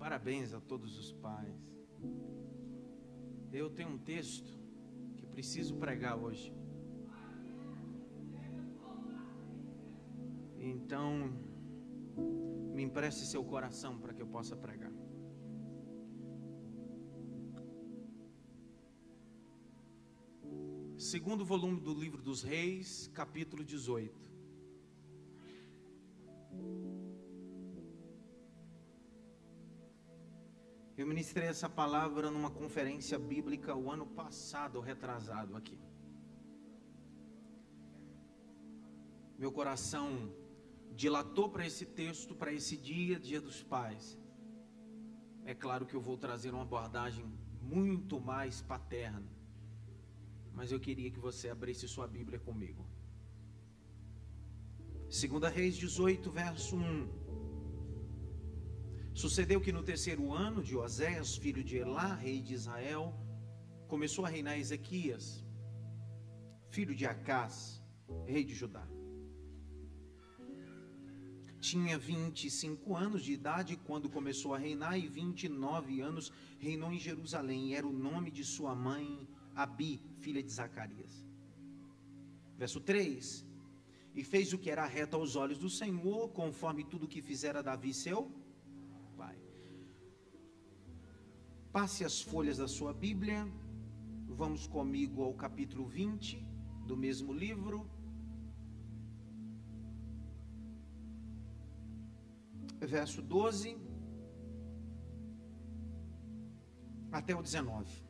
Parabéns a todos os pais. Eu tenho um texto que preciso pregar hoje. Então, me empreste seu coração para que eu possa pregar. Segundo volume do livro dos Reis, capítulo 18. Ministrei essa palavra numa conferência bíblica o ano passado, retrasado aqui. Meu coração dilatou para esse texto, para esse dia, dia dos pais. É claro que eu vou trazer uma abordagem muito mais paterna, mas eu queria que você abrisse sua Bíblia comigo. Segunda Reis 18, verso 1. Sucedeu que no terceiro ano de Oséias, filho de Elá, rei de Israel, começou a reinar Ezequias, filho de Acás, rei de Judá. Tinha 25 anos de idade quando começou a reinar, e 29 anos reinou em Jerusalém, era o nome de sua mãe, Abi, filha de Zacarias. Verso 3: E fez o que era reto aos olhos do Senhor, conforme tudo que fizera Davi, seu Passe as folhas da sua Bíblia. Vamos comigo ao capítulo 20 do mesmo livro. Verso 12 até o 19.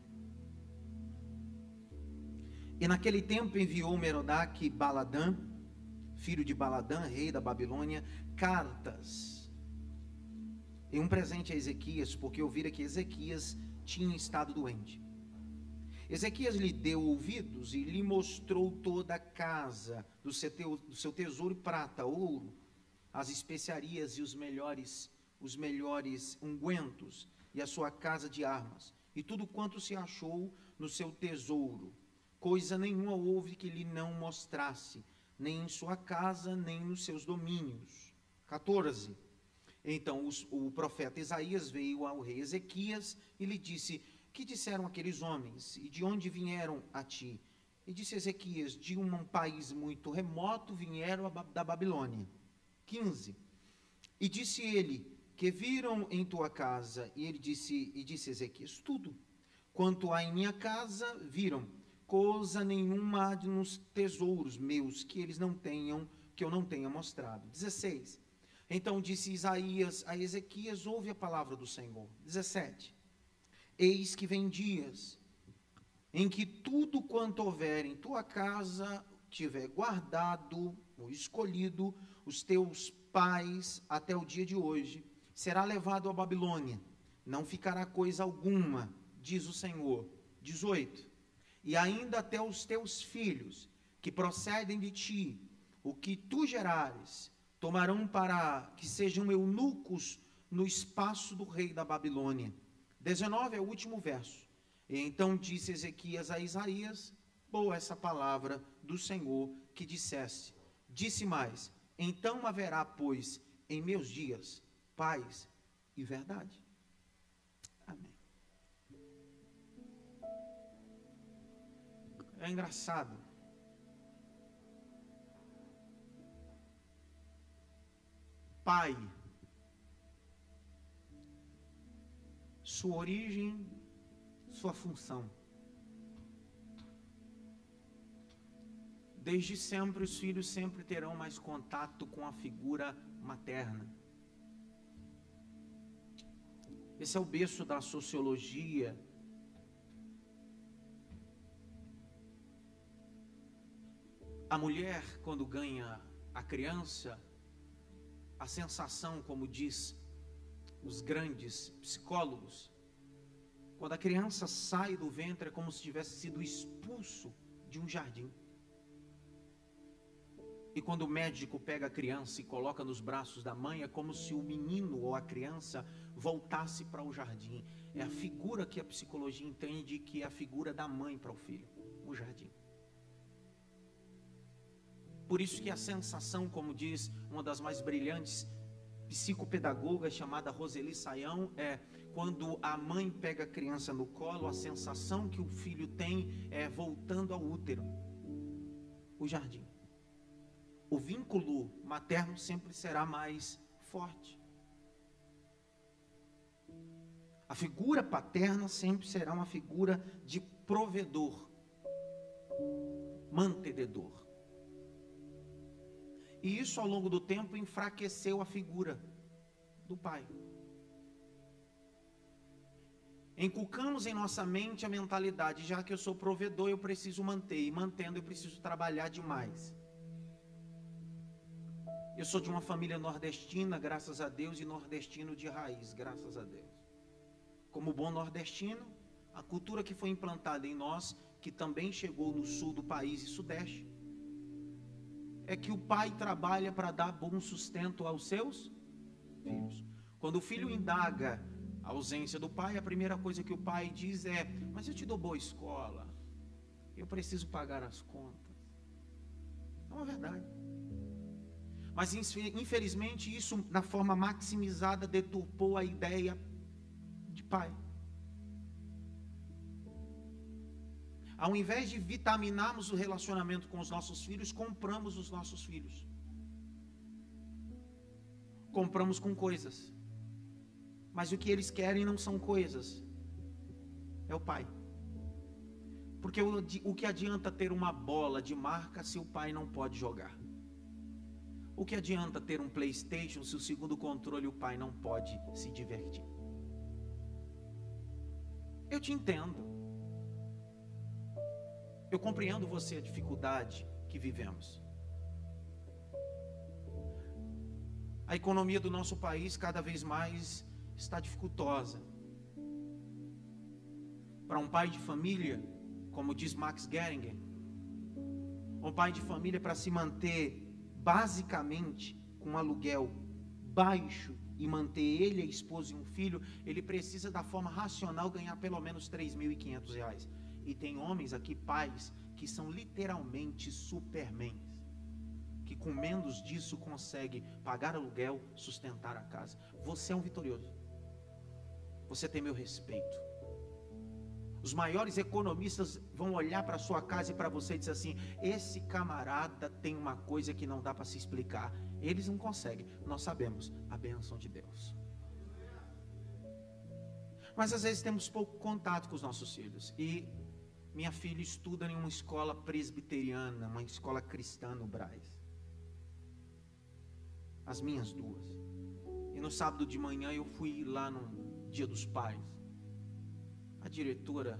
E naquele tempo enviou Merodach Baladã, filho de Baladã, rei da Babilônia, cartas e um presente a Ezequias, porque ouvira que Ezequias tinha estado doente. Ezequias lhe deu ouvidos e lhe mostrou toda a casa do seu, tesouro prata, ouro, as especiarias e os melhores, os melhores ungüentos e a sua casa de armas, e tudo quanto se achou no seu tesouro. Coisa nenhuma houve que lhe não mostrasse, nem em sua casa, nem nos seus domínios. 14. Então os, o profeta Isaías veio ao rei Ezequias e lhe disse: Que disseram aqueles homens e de onde vieram a ti? E disse Ezequias: De um país muito remoto vieram da Babilônia. 15. E disse ele: Que viram em tua casa? E ele disse: E disse Ezequias: Tudo. Quanto há em minha casa, viram coisa nenhuma há nos tesouros meus que eles não tenham, que eu não tenha mostrado. 16. Então disse Isaías a Ezequias: Ouve a palavra do Senhor. 17. Eis que vem dias em que tudo quanto houver em tua casa tiver guardado ou escolhido os teus pais até o dia de hoje, será levado à Babilônia. Não ficará coisa alguma, diz o Senhor. 18. E ainda até os teus filhos, que procedem de ti, o que tu gerares, tomarão para que sejam eunucos no espaço do rei da Babilônia. 19 é o último verso. E então disse Ezequias a Isaías: Boa essa palavra do Senhor que dissesse. Disse mais: Então haverá, pois, em meus dias, paz e verdade. Amém. É engraçado pai. Sua origem, sua função. Desde sempre, os filhos sempre terão mais contato com a figura materna. Esse é o berço da sociologia. A mulher, quando ganha a criança, a sensação, como diz os grandes psicólogos, quando a criança sai do ventre é como se tivesse sido expulso de um jardim. E quando o médico pega a criança e coloca nos braços da mãe, é como se o menino ou a criança voltasse para o jardim. É a figura que a psicologia entende que é a figura da mãe para o filho, o jardim. Por isso que a sensação, como diz uma das mais brilhantes psicopedagoga chamada Roseli Saião é quando a mãe pega a criança no colo, a sensação que o filho tem é voltando ao útero, o jardim. O vínculo materno sempre será mais forte. A figura paterna sempre será uma figura de provedor, mantenedor. E isso ao longo do tempo enfraqueceu a figura do pai. Enculcamos em nossa mente a mentalidade, já que eu sou provedor, eu preciso manter, e mantendo eu preciso trabalhar demais. Eu sou de uma família nordestina, graças a Deus, e nordestino de raiz, graças a Deus como bom nordestino, a cultura que foi implantada em nós, que também chegou no sul do país e sudeste, é que o pai trabalha para dar bom sustento aos seus filhos. Quando o filho indaga a ausência do pai, a primeira coisa que o pai diz é: Mas eu te dou boa escola, eu preciso pagar as contas. É uma verdade. Mas infelizmente isso, na forma maximizada, deturpou a ideia pai. Ao invés de vitaminarmos o relacionamento com os nossos filhos, compramos os nossos filhos. Compramos com coisas. Mas o que eles querem não são coisas, é o pai. Porque o, o que adianta ter uma bola de marca se o pai não pode jogar? O que adianta ter um PlayStation se o segundo controle o pai não pode se divertir? Eu te entendo. Eu compreendo você a dificuldade que vivemos. A economia do nosso país cada vez mais está dificultosa. Para um pai de família, como diz Max Geringer, um pai de família para se manter basicamente com um aluguel baixo e manter ele, a esposa e um filho, ele precisa da forma racional ganhar pelo menos 3.500 reais. E tem homens aqui, pais, que são literalmente supermens, que com menos disso consegue pagar aluguel, sustentar a casa. Você é um vitorioso. Você tem meu respeito. Os maiores economistas vão olhar para sua casa e para você e dizer assim: esse camarada tem uma coisa que não dá para se explicar. Eles não conseguem, nós sabemos a bênção de Deus. Mas às vezes temos pouco contato com os nossos filhos. E minha filha estuda em uma escola presbiteriana, uma escola cristã no Braz. As minhas duas. E no sábado de manhã eu fui lá no Dia dos Pais. A diretora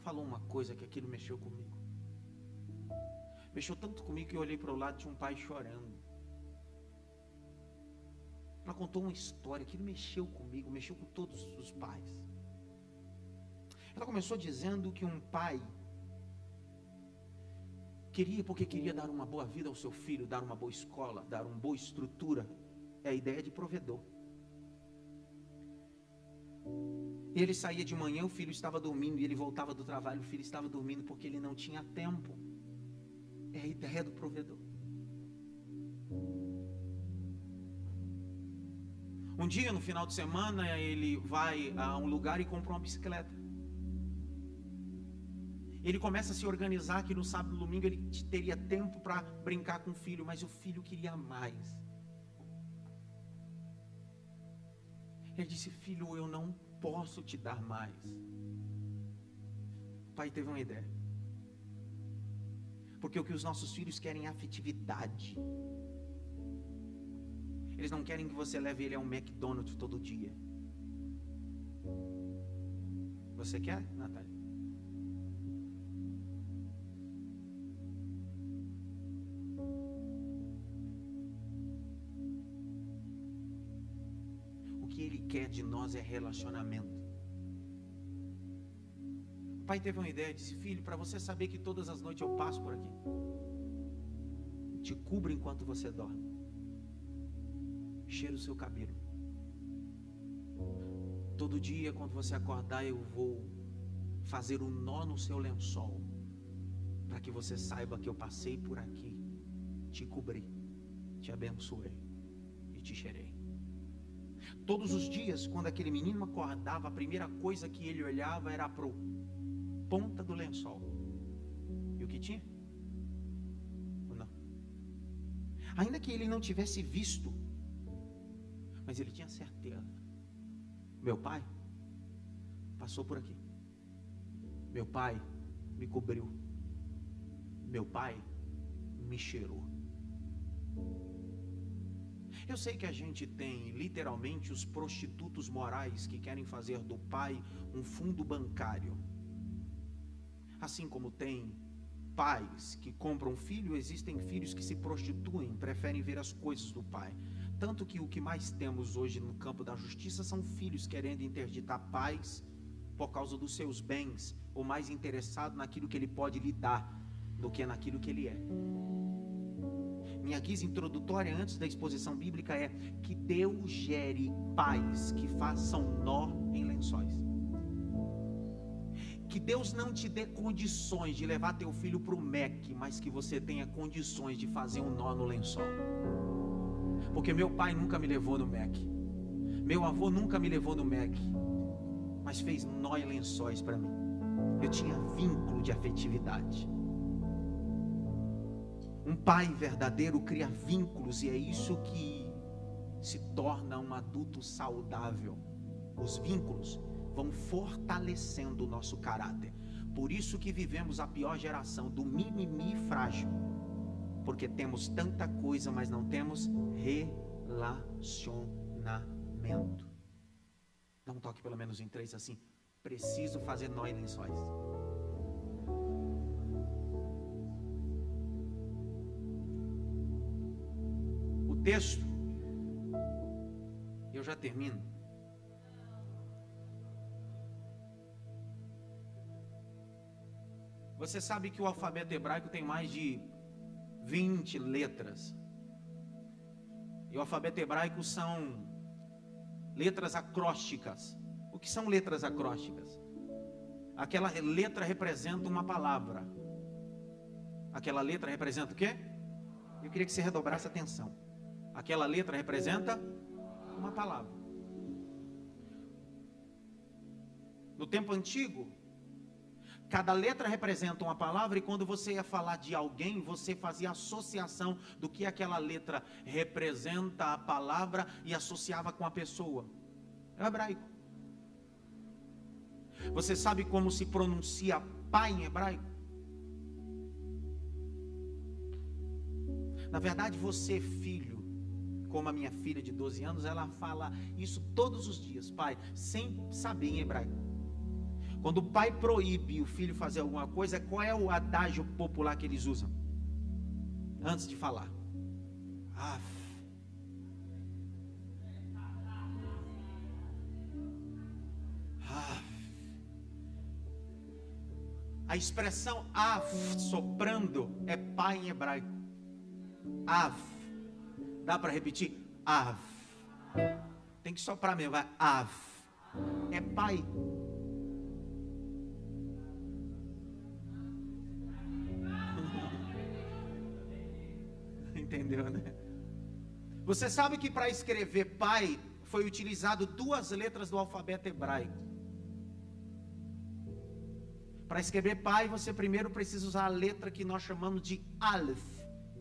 falou uma coisa que aquilo mexeu comigo. Mexeu tanto comigo que eu olhei para o lado tinha um pai chorando. Ela contou uma história que mexeu comigo, mexeu com todos os pais. Ela começou dizendo que um pai queria porque queria dar uma boa vida ao seu filho, dar uma boa escola, dar uma boa estrutura. É a ideia de provedor. Ele saía de manhã, o filho estava dormindo, e ele voltava do trabalho, o filho estava dormindo porque ele não tinha tempo. É a ideia do provedor. Um dia, no final de semana, ele vai a um lugar e compra uma bicicleta. Ele começa a se organizar que no sábado e domingo ele teria tempo para brincar com o filho, mas o filho queria mais. Ele disse: Filho, eu não posso te dar mais. O pai teve uma ideia. Porque o que os nossos filhos querem é afetividade. Eles não querem que você leve ele a um McDonald's todo dia. Você quer, Natália? Nós é relacionamento pai teve uma ideia, disse: Filho, para você saber que todas as noites eu passo por aqui, te cubro enquanto você dorme, cheiro o seu cabelo. Todo dia, quando você acordar, eu vou fazer um nó no seu lençol, para que você saiba que eu passei por aqui, te cobri, te abençoei. te gerei. Todos os dias, quando aquele menino acordava, a primeira coisa que ele olhava era para ponta do lençol. E o que tinha? Não. Ainda que ele não tivesse visto, mas ele tinha certeza. Meu pai passou por aqui. Meu pai me cobriu. Meu pai me cheirou. Eu sei que a gente tem literalmente os prostitutos morais que querem fazer do pai um fundo bancário. Assim como tem pais que compram filho, existem filhos que se prostituem, preferem ver as coisas do pai. Tanto que o que mais temos hoje no campo da justiça são filhos querendo interditar pais por causa dos seus bens, ou mais interessado naquilo que ele pode lhe dar do que naquilo que ele é. Minha guisa introdutória antes da exposição bíblica é que Deus gere pais que façam nó em lençóis. Que Deus não te dê condições de levar teu filho para o MEC, mas que você tenha condições de fazer um nó no lençol. Porque meu pai nunca me levou no MEC. Meu avô nunca me levou no MEC. Mas fez nó em lençóis para mim. Eu tinha vínculo de afetividade. Um pai verdadeiro cria vínculos e é isso que se torna um adulto saudável. Os vínculos vão fortalecendo o nosso caráter. Por isso que vivemos a pior geração do mimimi frágil. Porque temos tanta coisa, mas não temos relacionamento. Dá um toque pelo menos em três assim. Preciso fazer nó em lençóis. Texto, eu já termino. Você sabe que o alfabeto hebraico tem mais de 20 letras. E o alfabeto hebraico são letras acrósticas. O que são letras acrósticas? Aquela letra representa uma palavra. Aquela letra representa o quê? Eu queria que você redobrasse a atenção. Aquela letra representa uma palavra. No tempo antigo, cada letra representa uma palavra, e quando você ia falar de alguém, você fazia associação do que aquela letra representa a palavra e associava com a pessoa. É o hebraico. Você sabe como se pronuncia pai em hebraico? Na verdade, você, filho, como a minha filha de 12 anos, ela fala isso todos os dias, pai, sem saber em hebraico. Quando o pai proíbe o filho fazer alguma coisa, qual é o adágio popular que eles usam? Antes de falar. Af. A expressão af, soprando, é pai em hebraico. Af. Dá para repetir? Av. Tem que soprar mesmo, vai. Av. É pai. Entendeu, né? Você sabe que para escrever pai foi utilizado duas letras do alfabeto hebraico. Para escrever pai, você primeiro precisa usar a letra que nós chamamos de Aleph.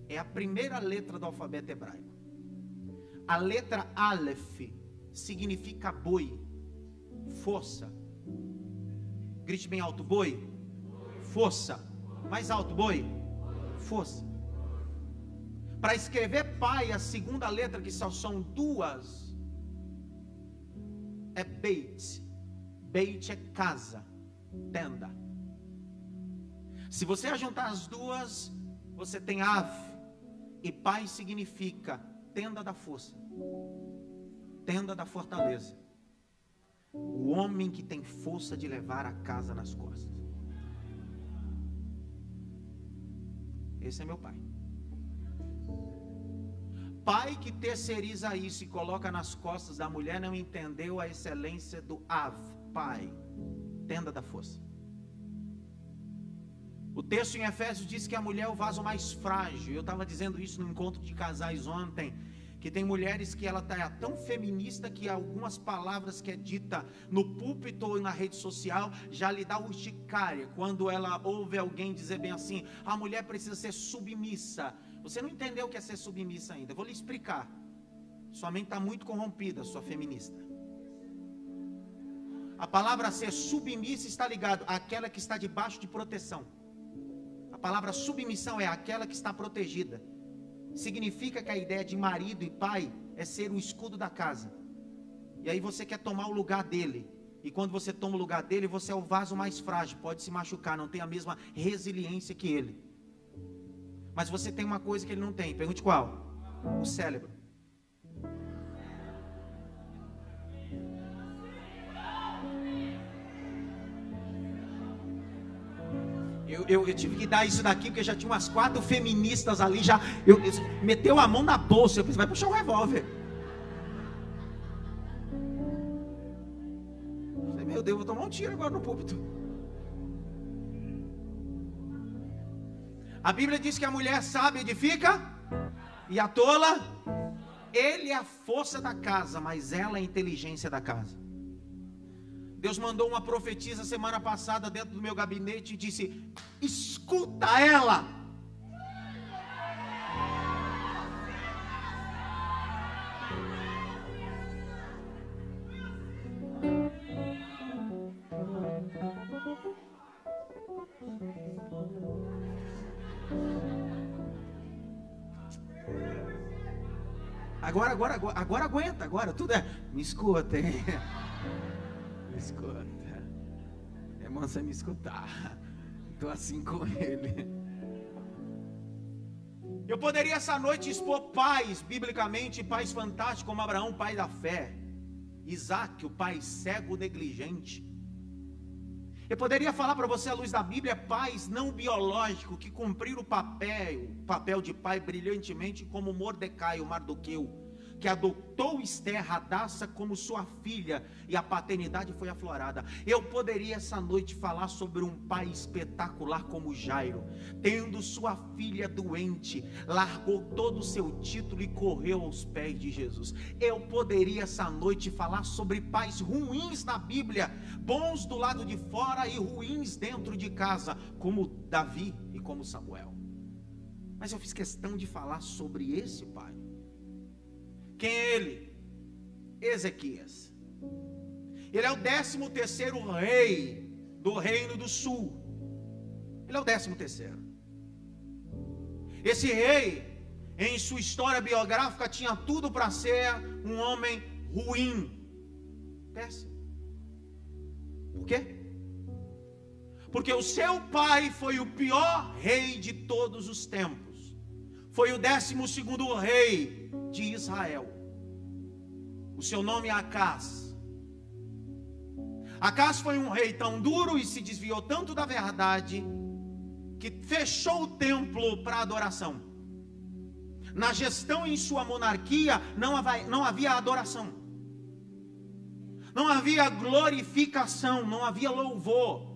É a primeira letra do alfabeto hebraico. A letra Aleph significa boi, força. Grite bem alto, boi. Força. Mais alto, boi. Força. Para escrever pai, a segunda letra, que só são duas, é Beit. Beit é casa, tenda. Se você ajuntar as duas, você tem Av. E pai significa tenda da força, tenda da fortaleza. O homem que tem força de levar a casa nas costas. Esse é meu pai. Pai que terceiriza isso e coloca nas costas da mulher não entendeu a excelência do Av, pai, tenda da força. O texto em Efésios diz que a mulher é o vaso mais frágil. Eu estava dizendo isso no encontro de casais ontem que tem mulheres que ela tá tão feminista que algumas palavras que é dita no púlpito ou na rede social já lhe dá urticária quando ela ouve alguém dizer bem assim: a mulher precisa ser submissa. Você não entendeu o que é ser submissa ainda. vou lhe explicar. Sua mente está muito corrompida, sua feminista. A palavra ser submissa está ligado àquela que está debaixo de proteção. Palavra submissão é aquela que está protegida significa que a ideia de marido e pai é ser o escudo da casa. E aí você quer tomar o lugar dele. E quando você toma o lugar dele, você é o vaso mais frágil, pode se machucar, não tem a mesma resiliência que ele. Mas você tem uma coisa que ele não tem. Pergunte qual? O cérebro. Eu, eu, eu, tive que dar isso daqui, porque já tinha umas quatro feministas ali, já eu, eu, meteu a mão na bolsa, eu pensei, vai puxar um revólver. Eu falei, meu Deus, vou tomar um tiro agora no púlpito. A Bíblia diz que a mulher sábia edifica e a tola, ele é a força da casa, mas ela é a inteligência da casa. Deus mandou uma profetisa semana passada dentro do meu gabinete e disse: escuta ela. Agora, agora, agora, agora aguenta, agora tudo é. Me escutem. me escuta. É bom você me escutar. Estou assim com ele. Eu poderia essa noite expor pais, biblicamente, pais fantásticos, como Abraão, pai da fé. Isaac, o pai cego negligente. Eu poderia falar para você, à luz da Bíblia, pais não biológicos que cumpriram o papel, o papel de pai brilhantemente, como Mordecai, o Mardoqueu que adotou Esther Radassa como sua filha e a paternidade foi aflorada. Eu poderia essa noite falar sobre um pai espetacular como Jairo, tendo sua filha doente, largou todo o seu título e correu aos pés de Jesus. Eu poderia essa noite falar sobre pais ruins na Bíblia, bons do lado de fora e ruins dentro de casa, como Davi e como Samuel. Mas eu fiz questão de falar sobre esse pai quem é ele? Ezequias. Ele é o décimo terceiro rei do reino do sul. Ele é o décimo terceiro. Esse rei, em sua história biográfica, tinha tudo para ser um homem ruim. Péssimo. Por quê? Porque o seu pai foi o pior rei de todos os tempos. Foi o décimo segundo rei de Israel. O seu nome é Acás. Acás foi um rei tão duro e se desviou tanto da verdade que fechou o templo para adoração. Na gestão em sua monarquia não havia, não havia adoração, não havia glorificação, não havia louvor.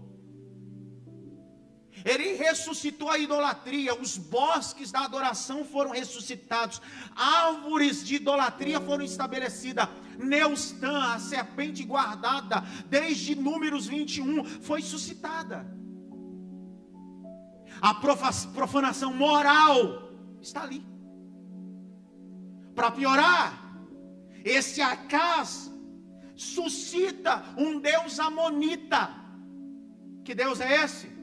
Ele ressuscitou a idolatria, os bosques da adoração foram ressuscitados, árvores de idolatria foram estabelecidas. Neustã, a serpente guardada desde Números 21, foi suscitada. A profanação moral está ali. Para piorar, esse Acás suscita um Deus amonita. Que Deus é esse?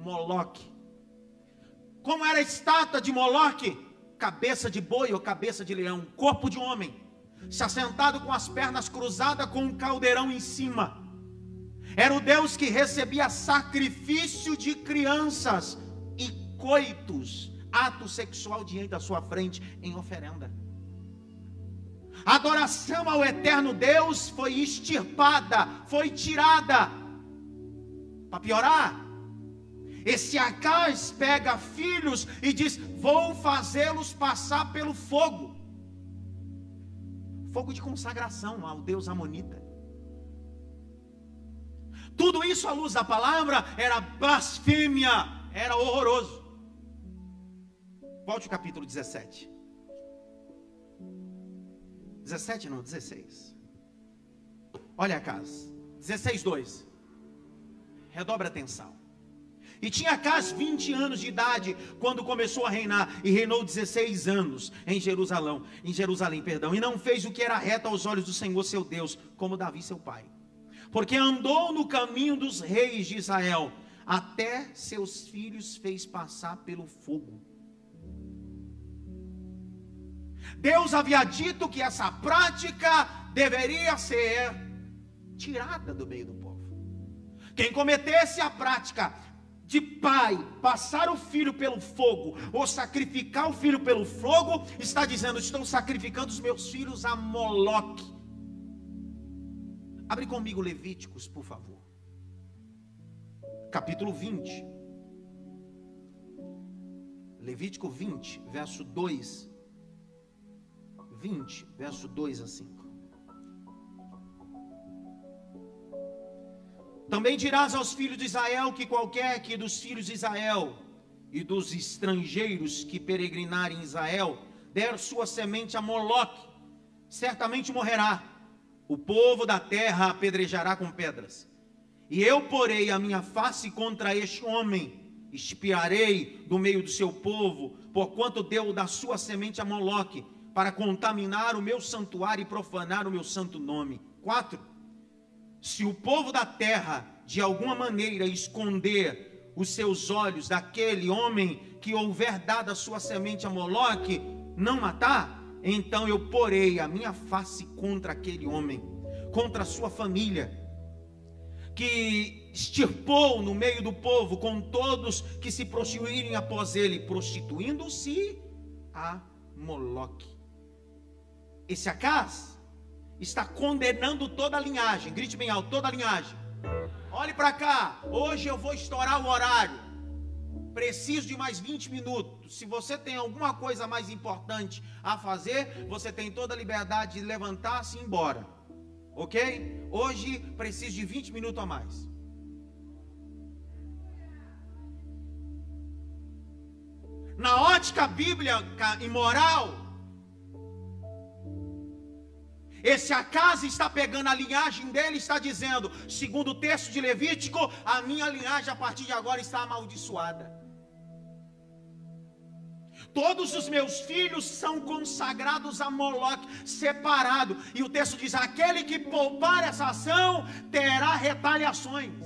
Moloque. Como era a estátua de Moloque? Cabeça de boi ou cabeça de leão, corpo de homem, se assentado com as pernas cruzadas com um caldeirão em cima. Era o Deus que recebia sacrifício de crianças e coitos, ato sexual diante da sua frente em oferenda. Adoração ao eterno Deus foi extirpada, foi tirada. Para piorar, esse Acais pega filhos e diz: Vou fazê-los passar pelo fogo fogo de consagração ao Deus Amonita. Tudo isso à luz da palavra era blasfêmia, era horroroso. Volte ao capítulo 17. 17 não, 16. Olha a casa. 16, 2. Redobre a atenção. E tinha Acas 20 anos de idade quando começou a reinar e reinou 16 anos em Jerusalém, em Jerusalém, perdão, e não fez o que era reto aos olhos do Senhor seu Deus, como Davi seu pai. Porque andou no caminho dos reis de Israel, até seus filhos fez passar pelo fogo. Deus havia dito que essa prática deveria ser tirada do meio do povo. Quem cometesse a prática de pai passar o filho pelo fogo ou sacrificar o filho pelo fogo, está dizendo: Estou sacrificando os meus filhos a Moloque. Abre comigo Levíticos, por favor. Capítulo 20. Levítico 20, verso 2. 20, verso 2 a 5. Também dirás aos filhos de Israel que qualquer que dos filhos de Israel e dos estrangeiros que peregrinarem em Israel der sua semente a Moloque, certamente morrerá. O povo da terra apedrejará com pedras. E eu porei a minha face contra este homem, espiarei do meio do seu povo, porquanto deu da sua semente a Moloque, para contaminar o meu santuário e profanar o meu santo nome. 4 se o povo da terra, de alguma maneira, esconder os seus olhos daquele homem que houver dado a sua semente a Moloque, não matar, então eu porei a minha face contra aquele homem, contra a sua família, que extirpou no meio do povo com todos que se prostituírem após ele, prostituindo-se a Moloque. Esse acaso está condenando toda a linhagem. Grite bem alto, toda a linhagem. Olhe para cá. Hoje eu vou estourar o horário. Preciso de mais 20 minutos. Se você tem alguma coisa mais importante a fazer, você tem toda a liberdade de levantar-se e embora. Ok? Hoje preciso de 20 minutos a mais. Na ótica bíblica e moral, esse acaso está pegando a linhagem dele, está dizendo, segundo o texto de Levítico, a minha linhagem a partir de agora está amaldiçoada. Todos os meus filhos são consagrados a Moloque, separado. E o texto diz: aquele que poupar essa ação terá retaliações.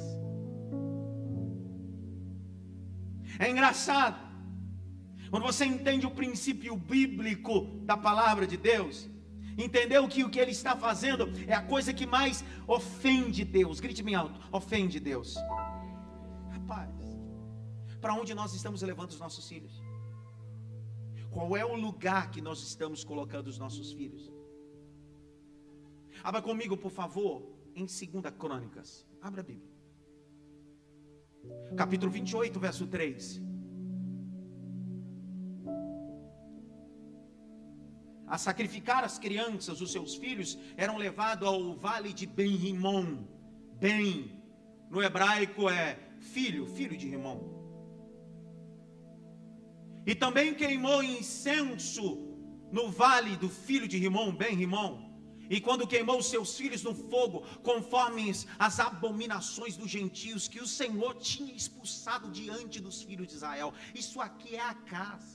É engraçado, quando você entende o princípio bíblico da palavra de Deus, Entendeu que o que ele está fazendo é a coisa que mais ofende Deus. Grite bem alto: ofende Deus. Rapaz, para onde nós estamos levando os nossos filhos? Qual é o lugar que nós estamos colocando os nossos filhos? Abra comigo, por favor, em 2 Crônicas. Abra a Bíblia. Capítulo 28, verso 3. A sacrificar as crianças, os seus filhos, eram levados ao vale de Ben-Rimon. Ben, no hebraico é filho, filho de Rimon. E também queimou incenso no vale do filho de Rimon, Ben-Rimon. E quando queimou os seus filhos no fogo, conforme as abominações dos gentios que o Senhor tinha expulsado diante dos filhos de Israel. Isso aqui é a casa.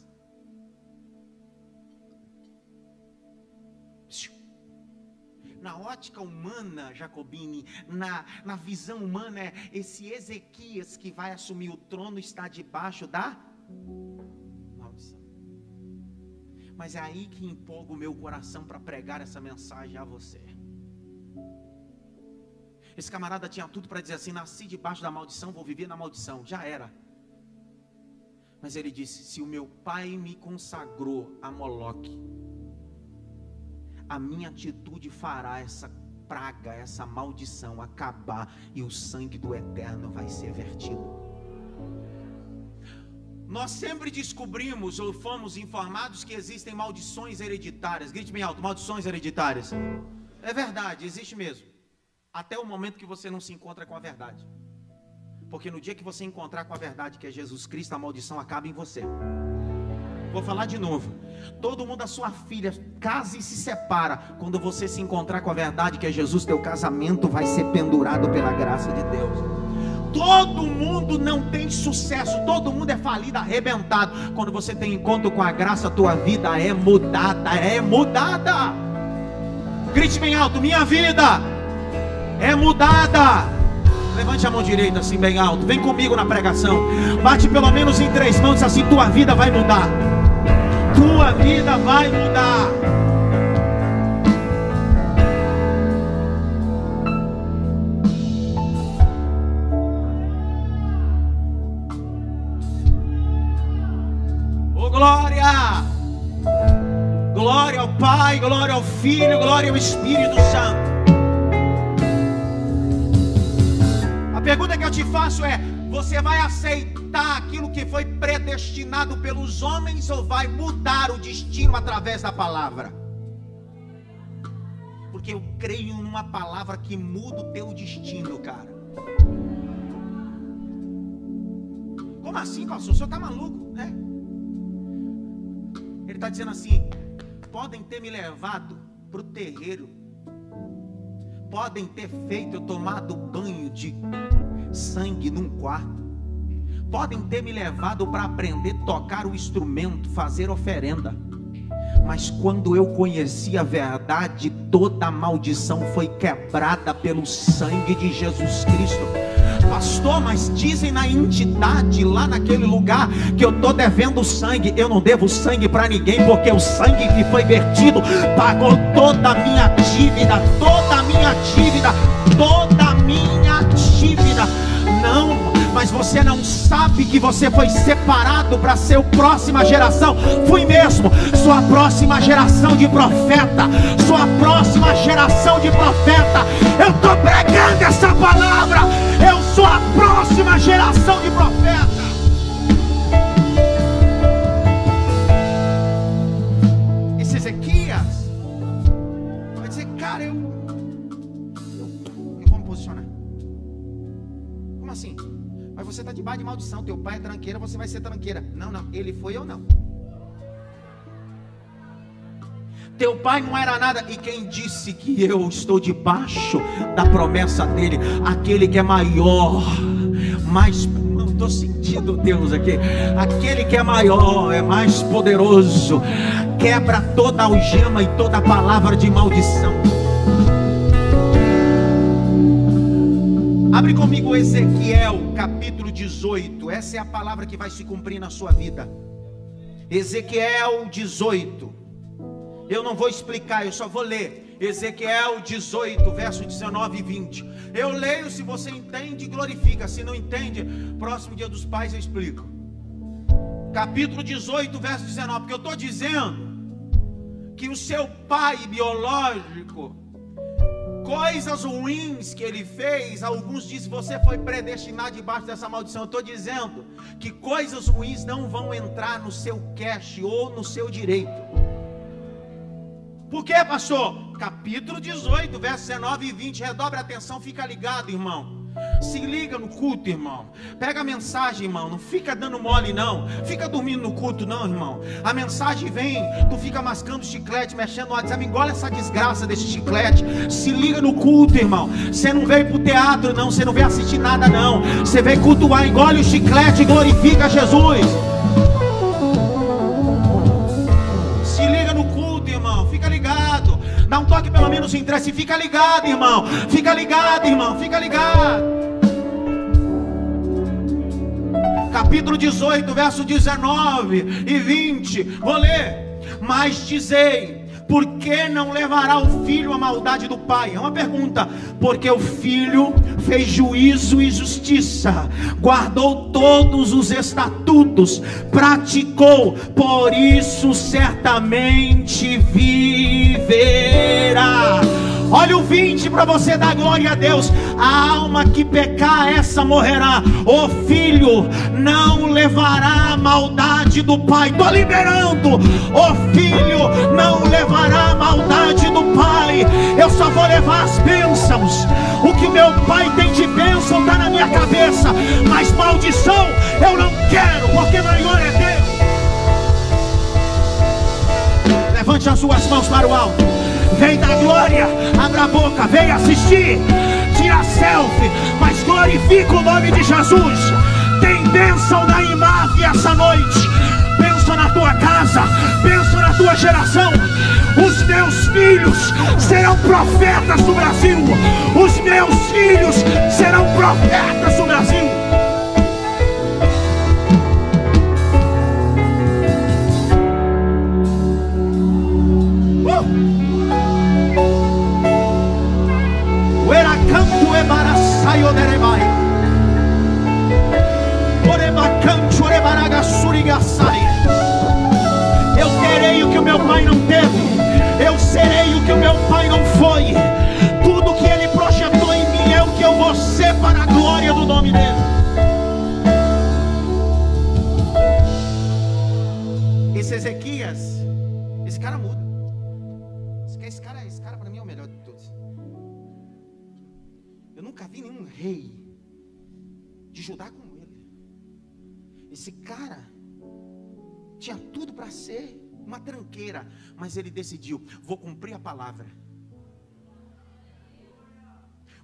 Na ótica humana, Jacobine, na, na visão humana, é esse Ezequias que vai assumir o trono está debaixo da maldição. Mas é aí que empolga o meu coração para pregar essa mensagem a você. Esse camarada tinha tudo para dizer assim: nasci debaixo da maldição, vou viver na maldição. Já era. Mas ele disse: se o meu pai me consagrou a Moloque, a minha atitude fará essa praga, essa maldição acabar e o sangue do eterno vai ser vertido. Nós sempre descobrimos ou fomos informados que existem maldições hereditárias. Grite bem alto: maldições hereditárias. É verdade, existe mesmo. Até o momento que você não se encontra com a verdade. Porque no dia que você encontrar com a verdade, que é Jesus Cristo, a maldição acaba em você. Vou falar de novo. Todo mundo, a sua filha, casa e se separa. Quando você se encontrar com a verdade que é Jesus, teu casamento vai ser pendurado pela graça de Deus. Todo mundo não tem sucesso, todo mundo é falido, arrebentado. Quando você tem encontro com a graça, tua vida é mudada, é mudada. Grite bem alto: minha vida é mudada. Levante a mão direita assim bem alto. Vem comigo na pregação. Bate pelo menos em três mãos assim tua vida vai mudar. Tua vida vai mudar. Oh glória! Glória ao Pai, glória ao Filho, glória ao Espírito Santo. A pergunta que eu te faço é: você vai aceitar aquilo que foi predestinado pelos homens ou vai mudar o destino através da palavra? Porque eu creio numa palavra que muda o teu destino, cara. Como assim, pastor? O senhor está maluco, né? Ele está dizendo assim: podem ter me levado para o terreiro, podem ter feito eu tomado banho de sangue num quarto, podem ter me levado para aprender a tocar o instrumento, fazer oferenda, mas quando eu conheci a verdade, toda a maldição foi quebrada pelo sangue de Jesus Cristo. Pastor, mas dizem na entidade lá naquele lugar que eu estou devendo sangue. Eu não devo sangue para ninguém, porque o sangue que foi vertido pagou toda a minha dívida, toda a minha dívida, toda a minha mas você não sabe que você foi separado para ser próxima geração. Fui mesmo, sua próxima geração de profeta, sua próxima geração de profeta. Eu estou pregando essa palavra. Eu sou a próxima geração de profeta. Debaixo de maldição. Teu pai é tranqueira, você vai ser tranqueira. Não, não. Ele foi ou não? Teu pai não era nada, e quem disse que eu estou debaixo da promessa dele? Aquele que é maior, mais. Não estou sentindo Deus aqui. Aquele que é maior, é mais poderoso, quebra toda algema e toda palavra de maldição. Abre comigo Ezequiel capítulo 18. Essa é a palavra que vai se cumprir na sua vida. Ezequiel 18. Eu não vou explicar, eu só vou ler. Ezequiel 18, verso 19 e 20. Eu leio, se você entende, glorifica. Se não entende, próximo dia dos pais eu explico. Capítulo 18, verso 19. Porque eu estou dizendo que o seu pai biológico, coisas ruins que ele fez, alguns dizem você foi predestinado debaixo dessa maldição. Eu estou dizendo que coisas ruins não vão entrar no seu cash ou no seu direito. Por quê, pastor? Capítulo 18, verso 19 e 20. Redobre a atenção, fica ligado, irmão. Se liga no culto, irmão. Pega a mensagem, irmão. Não fica dando mole, não. Fica dormindo no culto, não, irmão. A mensagem vem, tu fica mascando chiclete, mexendo no WhatsApp. Engole essa desgraça desse chiclete. Se liga no culto, irmão. Você não veio pro teatro, não. Você não veio assistir nada, não. Você veio cultuar. Engole o chiclete e glorifica Jesus. Dá um toque pelo menos em três. Fica ligado, irmão. Fica ligado, irmão. Fica ligado. Capítulo 18, verso 19 e 20. Vou ler. Mas dizei por que não levará o filho a maldade do pai? É uma pergunta. Porque o filho fez juízo e justiça, guardou todos os estatutos, praticou, por isso certamente viverá. Olha o 20 para você dar glória a Deus. A alma que pecar, essa morrerá. O filho não levará a maldade do pai. Estou liberando. O filho não levará a maldade do pai. Eu só vou levar as bênçãos. O que meu pai tem de bênção está na minha cabeça. Mas maldição eu não quero, porque maior é Deus. levante as suas mãos para o alto. Vem da glória, abra a boca, vem assistir. Tira selfie, mas glorifica o nome de Jesus. Tem bênção da imagem essa noite. Pensa na tua casa, pensa na tua geração. Os meus filhos serão profetas do Brasil. Os meus filhos serão profetas do Brasil. Eu terei o que o meu pai não teve. Eu serei o que o meu pai não foi. Tudo que ele projetou em mim é o que eu vou ser para a glória do nome dele. Esse Ezequias, esse cara muda. Nunca vi nenhum rei de Judá como ele. Esse cara tinha tudo para ser uma tranqueira, mas ele decidiu: vou cumprir a palavra,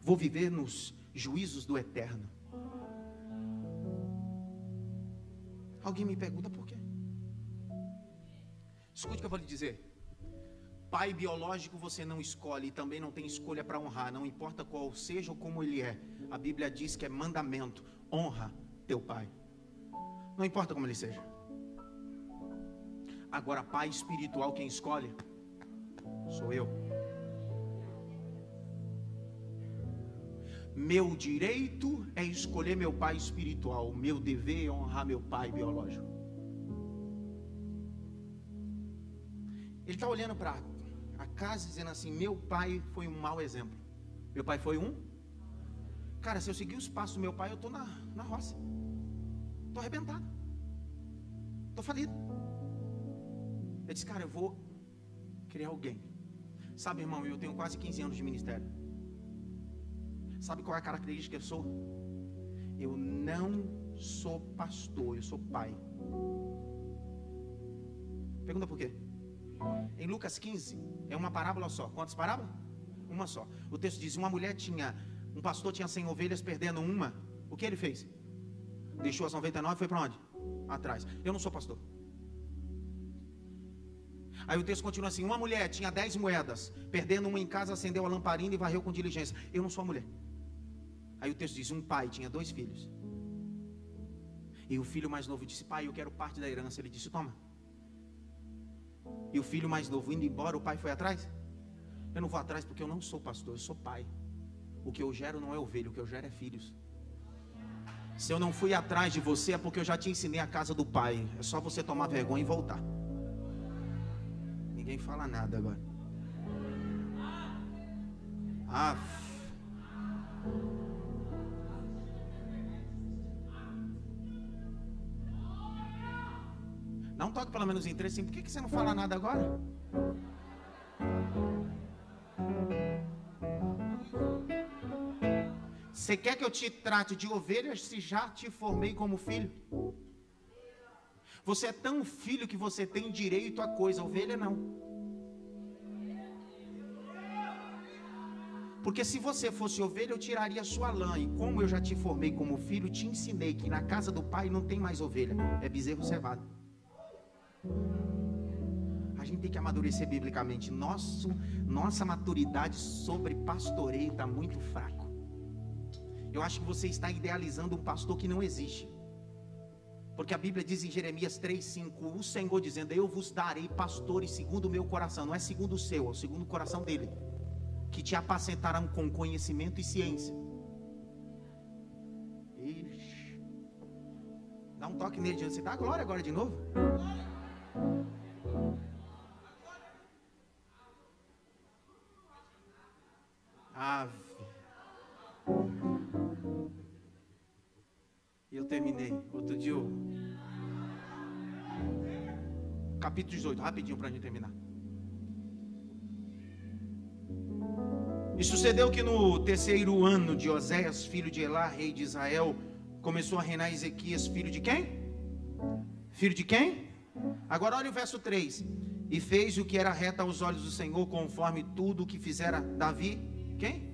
vou viver nos juízos do eterno. Alguém me pergunta por quê? Escute o que eu vou lhe dizer. Pai biológico você não escolhe e também não tem escolha para honrar, não importa qual seja ou como ele é. A Bíblia diz que é mandamento: honra teu pai. Não importa como ele seja. Agora, pai espiritual, quem escolhe? Sou eu. Meu direito é escolher meu pai espiritual. Meu dever é honrar meu pai biológico. Ele está olhando para casa dizendo assim: Meu pai foi um mau exemplo. Meu pai foi um. Cara, se eu seguir os passos do meu pai, eu estou na, na roça. Estou arrebentado. Estou falido. Eu disse, cara, eu vou criar alguém. Sabe, irmão, eu tenho quase 15 anos de ministério. Sabe qual é a característica que eu sou? Eu não sou pastor, eu sou pai. Pergunta por quê? Em Lucas 15, é uma parábola só. Quantas parábolas? Uma só. O texto diz: uma mulher tinha, um pastor tinha 100 ovelhas, perdendo uma. O que ele fez? Deixou as 99 e foi para onde? Atrás. Eu não sou pastor. Aí o texto continua assim: Uma mulher tinha dez moedas, perdendo uma em casa, acendeu a lamparina e varreu com diligência. Eu não sou a mulher. Aí o texto diz: Um pai tinha dois filhos. E o filho mais novo disse: Pai, eu quero parte da herança. Ele disse: Toma. E o filho mais novo indo embora, o pai foi atrás? Eu não vou atrás porque eu não sou pastor, eu sou pai. O que eu gero não é ovelha, o que eu gero é filhos. Se eu não fui atrás de você é porque eu já te ensinei a casa do pai. É só você tomar vergonha e voltar. Ninguém fala nada agora. Ah. Dá um toque pelo menos em três assim. Por que, que você não fala nada agora? Você quer que eu te trate de ovelha se já te formei como filho? Você é tão filho que você tem direito a coisa, ovelha não. Porque se você fosse ovelha, eu tiraria sua lã. E como eu já te formei como filho, te ensinei que na casa do pai não tem mais ovelha, é bezerro cevado. A gente tem que amadurecer biblicamente. Nosso, nossa maturidade sobre pastoreio está muito fraco. Eu acho que você está idealizando um pastor que não existe. Porque a Bíblia diz em Jeremias 3,5: O Senhor dizendo: Eu vos darei pastores segundo o meu coração, não é segundo o seu, é o segundo o coração dele, que te apacentarão com conhecimento e ciência. Ixi. Dá um toque nele, você dá glória agora de novo? Ave. E eu terminei. Outro dia eu... Capítulo 18, rapidinho para a gente terminar. E sucedeu que no terceiro ano de Oséias, filho de Elá, rei de Israel, começou a reinar Ezequias, filho de quem? Filho de quem? Agora olha o verso 3. E fez o que era reto aos olhos do Senhor, conforme tudo o que fizera Davi. Quem?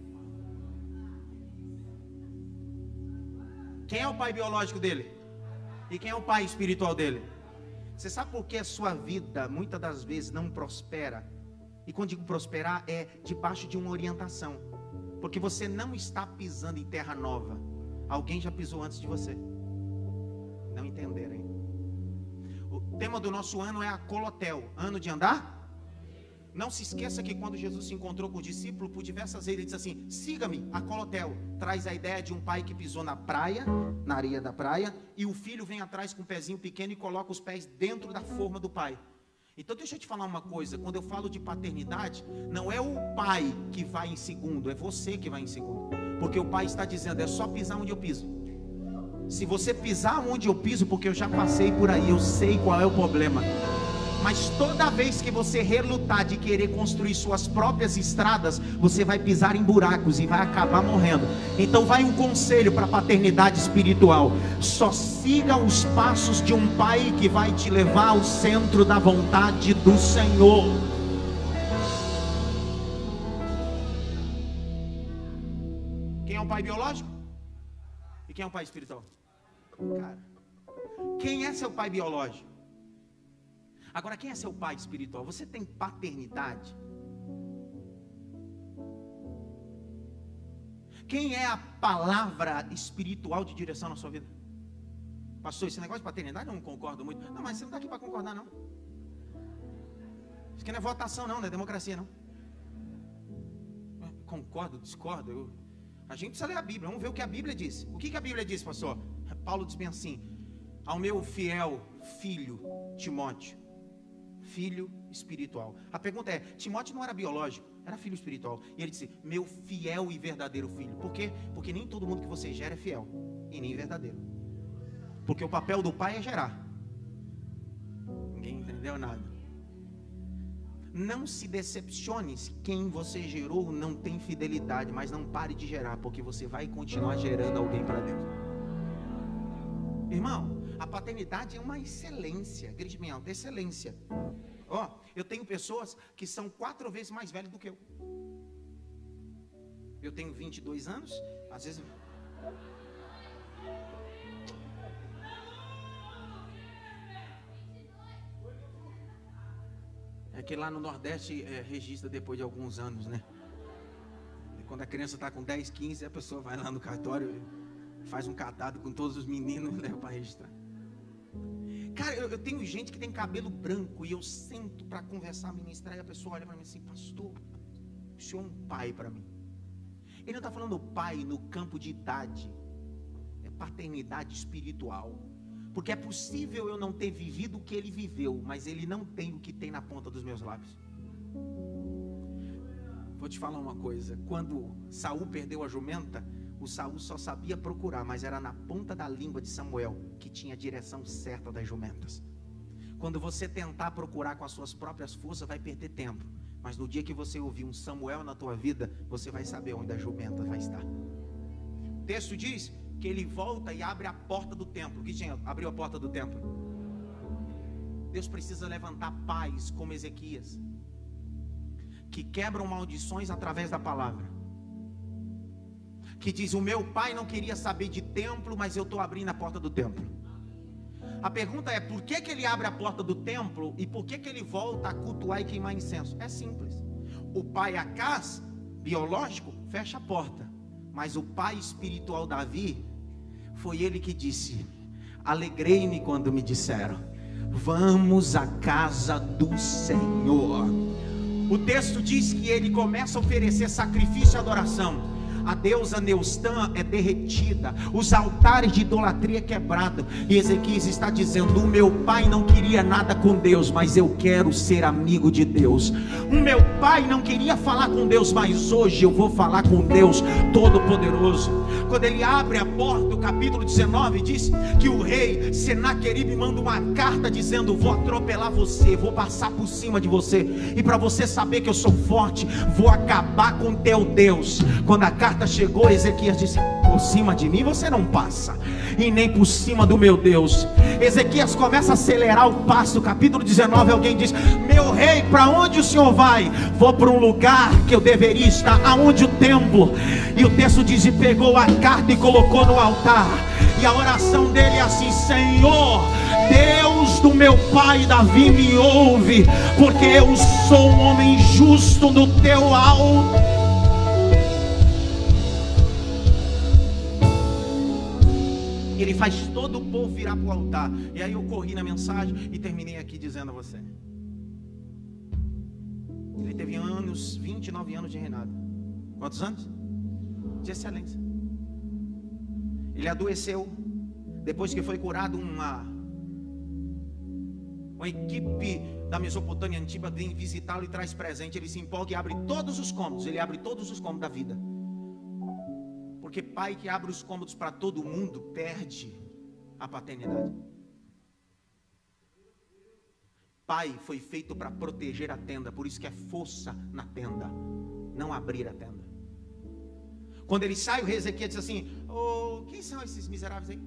Quem é o pai biológico dele? E quem é o pai espiritual dele? Você sabe por que a sua vida muitas das vezes não prospera? E quando digo prosperar, é debaixo de uma orientação. Porque você não está pisando em terra nova. Alguém já pisou antes de você. Não entenderam? Tema do nosso ano é a Colotel ano de andar não se esqueça que quando Jesus se encontrou com o discípulo, por diversas vezes ele disse assim: siga-me, a Colotel. Traz a ideia de um pai que pisou na praia, na areia da praia, e o filho vem atrás com um pezinho pequeno e coloca os pés dentro da forma do pai. Então deixa eu te falar uma coisa, quando eu falo de paternidade, não é o pai que vai em segundo, é você que vai em segundo. Porque o pai está dizendo, é só pisar onde eu piso. Se você pisar onde eu piso, porque eu já passei por aí, eu sei qual é o problema. Mas toda vez que você relutar de querer construir suas próprias estradas, você vai pisar em buracos e vai acabar morrendo. Então vai um conselho para a paternidade espiritual. Só siga os passos de um pai que vai te levar ao centro da vontade do Senhor. Quem é o pai biológico? E quem é o pai espiritual? Cara, quem é seu pai biológico? Agora, quem é seu pai espiritual? Você tem paternidade? Quem é a palavra espiritual de direção na sua vida? Pastor, esse negócio de paternidade eu não concordo muito. Não, mas você não está aqui para concordar, não. Isso aqui não é votação, não, não é democracia, não. Concordo, discordo. Eu... A gente precisa ler a Bíblia, vamos ver o que a Bíblia diz. O que, que a Bíblia diz, pastor? Paulo diz bem assim: ao meu fiel filho Timóteo, filho espiritual. A pergunta é: Timóteo não era biológico, era filho espiritual. E ele disse: Meu fiel e verdadeiro filho. Por quê? Porque nem todo mundo que você gera é fiel e nem verdadeiro. Porque o papel do pai é gerar. Ninguém entendeu nada. Não se decepcione se quem você gerou não tem fidelidade, mas não pare de gerar, porque você vai continuar gerando alguém para dentro. Irmão, a paternidade é uma excelência. Grite bem alto, excelência. Ó, oh, eu tenho pessoas que são quatro vezes mais velhas do que eu. Eu tenho 22 anos, às vezes. É que lá no Nordeste é, registra depois de alguns anos, né? Quando a criança está com 10, 15, a pessoa vai lá no cartório, faz um catado com todos os meninos leva para registrar. Cara, eu, eu, tenho gente que tem cabelo branco e eu sento para conversar, ministrar, e a pessoa olha para mim assim, pastor, o senhor é um pai para mim. Ele não está falando pai no campo de idade, é paternidade espiritual. Porque é possível eu não ter vivido o que ele viveu, mas ele não tem o que tem na ponta dos meus lábios. Vou te falar uma coisa: quando Saul perdeu a jumenta, o Saul só sabia procurar, mas era na ponta da língua de Samuel que tinha a direção certa das jumentas. Quando você tentar procurar com as suas próprias forças, vai perder tempo. Mas no dia que você ouvir um Samuel na tua vida, você vai saber onde a jumenta vai estar. O texto diz que ele volta e abre a porta do templo. Que tinha? Abriu a porta do templo. Deus precisa levantar pais como Ezequias, que quebram maldições através da palavra que diz: O meu pai não queria saber de templo, mas eu estou abrindo a porta do templo. A pergunta é: por que, que ele abre a porta do templo e por que, que ele volta a cultuar e queimar incenso? É simples. O pai Acas, biológico, fecha a porta, mas o pai espiritual Davi, foi ele que disse: Alegrei-me quando me disseram: Vamos à casa do Senhor. O texto diz que ele começa a oferecer sacrifício e adoração a deusa Neustã é derretida, os altares de idolatria quebrados. E Ezequias está dizendo: O meu pai não queria nada com Deus, mas eu quero ser amigo de Deus. O meu pai não queria falar com Deus, mas hoje eu vou falar com Deus Todo-Poderoso. Quando ele abre a porta, o capítulo 19 diz que o rei Senaqueribe manda uma carta dizendo: Vou atropelar você, vou passar por cima de você. E para você saber que eu sou forte, vou acabar com teu Deus. Quando a carta carta chegou, Ezequias disse: Por cima de mim você não passa, e nem por cima do meu Deus. Ezequias começa a acelerar o passo. Capítulo 19, alguém diz: Meu rei, para onde o senhor vai? Vou para um lugar que eu deveria estar, aonde o templo. E o texto diz: E pegou a carta e colocou no altar. E a oração dele é assim: Senhor, Deus do meu pai Davi, me ouve, porque eu sou um homem justo no teu Ele faz todo o povo virar para o altar. E aí eu corri na mensagem e terminei aqui dizendo a você. Ele teve anos, 29 anos de reinado. Quantos anos? De excelência. Ele adoeceu. Depois que foi curado, uma, uma equipe da Mesopotâmia antiga vem visitá-lo e traz presente. Ele se empolga e abre todos os cômodos. Ele abre todos os cômodos da vida. Porque pai que abre os cômodos para todo mundo perde a paternidade. Pai foi feito para proteger a tenda, por isso que é força na tenda, não abrir a tenda. Quando ele sai, o rei Ezequiel diz assim: oh, quem são esses miseráveis aí?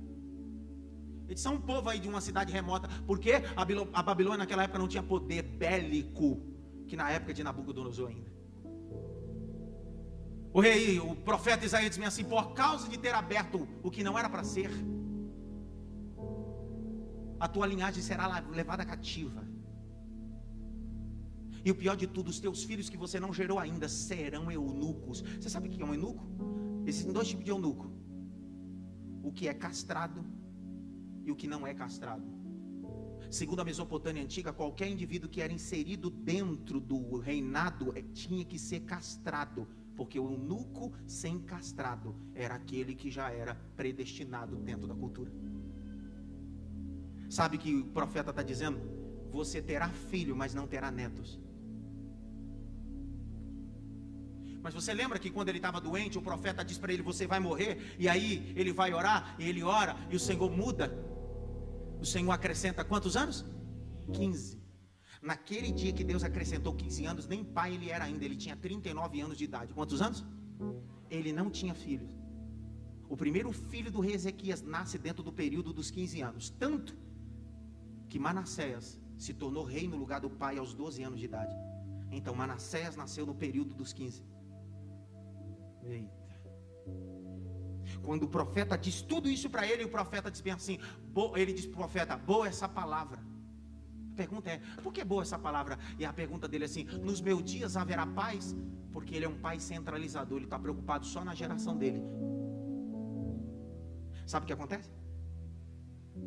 Eles são um povo aí de uma cidade remota, porque a Babilônia naquela época não tinha poder bélico, que na época de Nabucodonosor ainda. O rei, o profeta Isaías diz assim: por causa de ter aberto o que não era para ser, a tua linhagem será levada cativa. E o pior de tudo, os teus filhos que você não gerou ainda serão eunucos. Você sabe o que é um eunuco? Existem dois tipos de eunuco: o que é castrado e o que não é castrado. Segundo a Mesopotâmia antiga, qualquer indivíduo que era inserido dentro do reinado eh, tinha que ser castrado, porque o eunuco sem castrado era aquele que já era predestinado dentro da cultura. Sabe que o profeta está dizendo? Você terá filho, mas não terá netos. Mas você lembra que quando ele estava doente, o profeta diz para ele: Você vai morrer, e aí ele vai orar, e ele ora, e o Senhor muda. O Senhor acrescenta quantos anos? 15. Naquele dia que Deus acrescentou 15 anos, nem pai ele era ainda, ele tinha 39 anos de idade. Quantos anos? Ele não tinha filhos. O primeiro filho do rei Ezequias nasce dentro do período dos 15 anos. Tanto que Manassés se tornou rei no lugar do pai aos 12 anos de idade. Então Manassés nasceu no período dos 15. Eita. Quando o profeta diz tudo isso para ele, o profeta diz bem assim: ele diz para o profeta, boa essa palavra. Pergunta é, por que boa essa palavra? E a pergunta dele é assim: nos meus dias haverá paz? Porque ele é um pai centralizador, ele está preocupado só na geração dele. Sabe o que acontece?